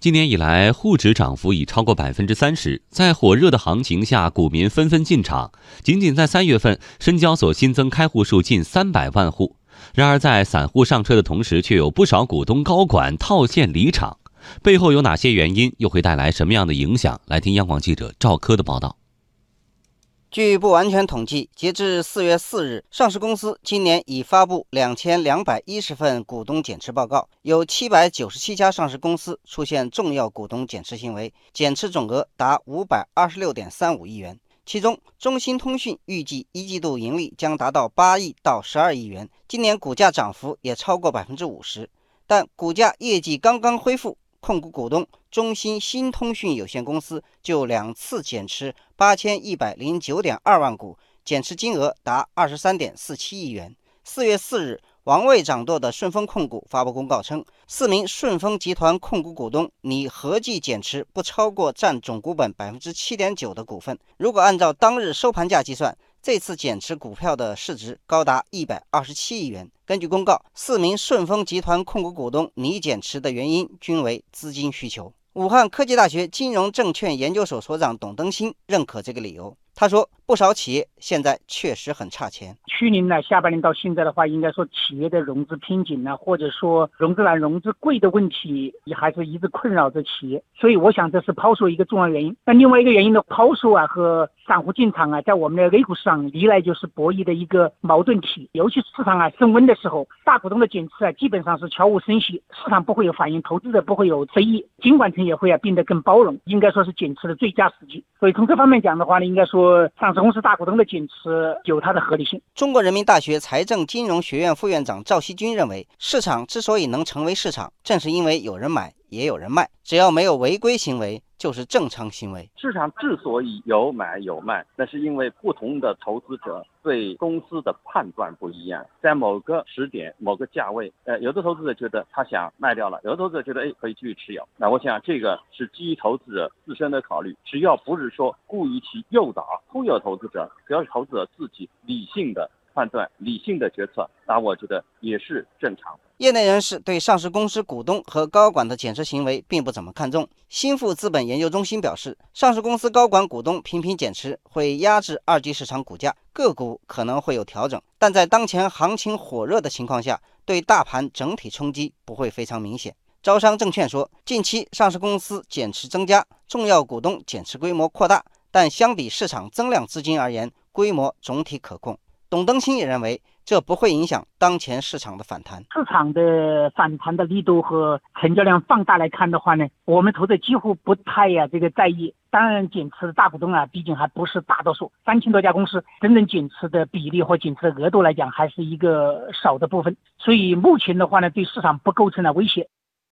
今年以来，沪指涨幅已超过百分之三十。在火热的行情下，股民纷纷进场。仅仅在三月份，深交所新增开户数近三百万户。然而，在散户上车的同时，却有不少股东高管套现离场。背后有哪些原因？又会带来什么样的影响？来听央广记者赵科的报道。据不完全统计，截至四月四日，上市公司今年已发布两千两百一十份股东减持报告，有七百九十七家上市公司出现重要股东减持行为，减持总额达五百二十六点三五亿元。其中，中兴通讯预计一季度盈利将达到八亿到十二亿元，今年股价涨幅也超过百分之五十，但股价业绩刚刚恢复。控股股东中兴新通讯有限公司就两次减持八千一百零九点二万股，减持金额达二十三点四七亿元。四月四日，王位掌舵的顺丰控股发布公告称，四名顺丰集团控股股东拟合计减持不超过占总股本百分之七点九的股份。如果按照当日收盘价计算，这次减持股票的市值高达一百二十七亿元。根据公告，四名顺丰集团控股股东拟减持的原因均为资金需求。武汉科技大学金融证券研究所所长董登新认可这个理由。他说，不少企业现在确实很差钱。去年呢，下半年到现在的话，应该说企业的融资瓶颈呢，或者说融资难、融资贵的问题，也还是一直困扰着企业。所以，我想这是抛售一个重要原因。那另外一个原因呢，抛售啊和散户进场啊，在我们的 A 股市场历来就是博弈的一个矛盾体。尤其市场啊升温的时候，大股东的减持啊，基本上是悄无声息，市场不会有反应，投资者不会有非议，监管层也会啊变得更包容，应该说是减持的最佳时机。所以从这方面讲的话呢，应该说。上市公司大股东的减持有它的合理性。中国人民大学财政金融学院副院长赵锡军认为，市场之所以能成为市场，正是因为有人买。也有人卖，只要没有违规行为，就是正常行为。市场之所以有买有卖，那是因为不同的投资者对公司的判断不一样。在某个时点、某个价位，呃，有的投资者觉得他想卖掉了，有的投资者觉得哎可以继续持有。那我想这个是基于投资者自身的考虑，只要不是说故意去诱导、忽悠投资者，只要是投资者自己理性的判断、理性的决策，那我觉得也是正常。业内人士对上市公司股东和高管的减持行为并不怎么看重。新富资本研究中心表示，上市公司高管股东频频减持会压制二级市场股价，个股可能会有调整，但在当前行情火热的情况下，对大盘整体冲击不会非常明显。招商证券说，近期上市公司减持增加，重要股东减持规模扩大，但相比市场增量资金而言，规模总体可控。董登新也认为。这不会影响当前市场的反弹。市场的反弹的力度和成交量放大来看的话呢，我们投资几乎不太呀这个在意。当然，减持的大股东啊，毕竟还不是大多数，三千多家公司真正减持的比例或减持的额度来讲，还是一个少的部分。所以目前的话呢，对市场不构成了威胁。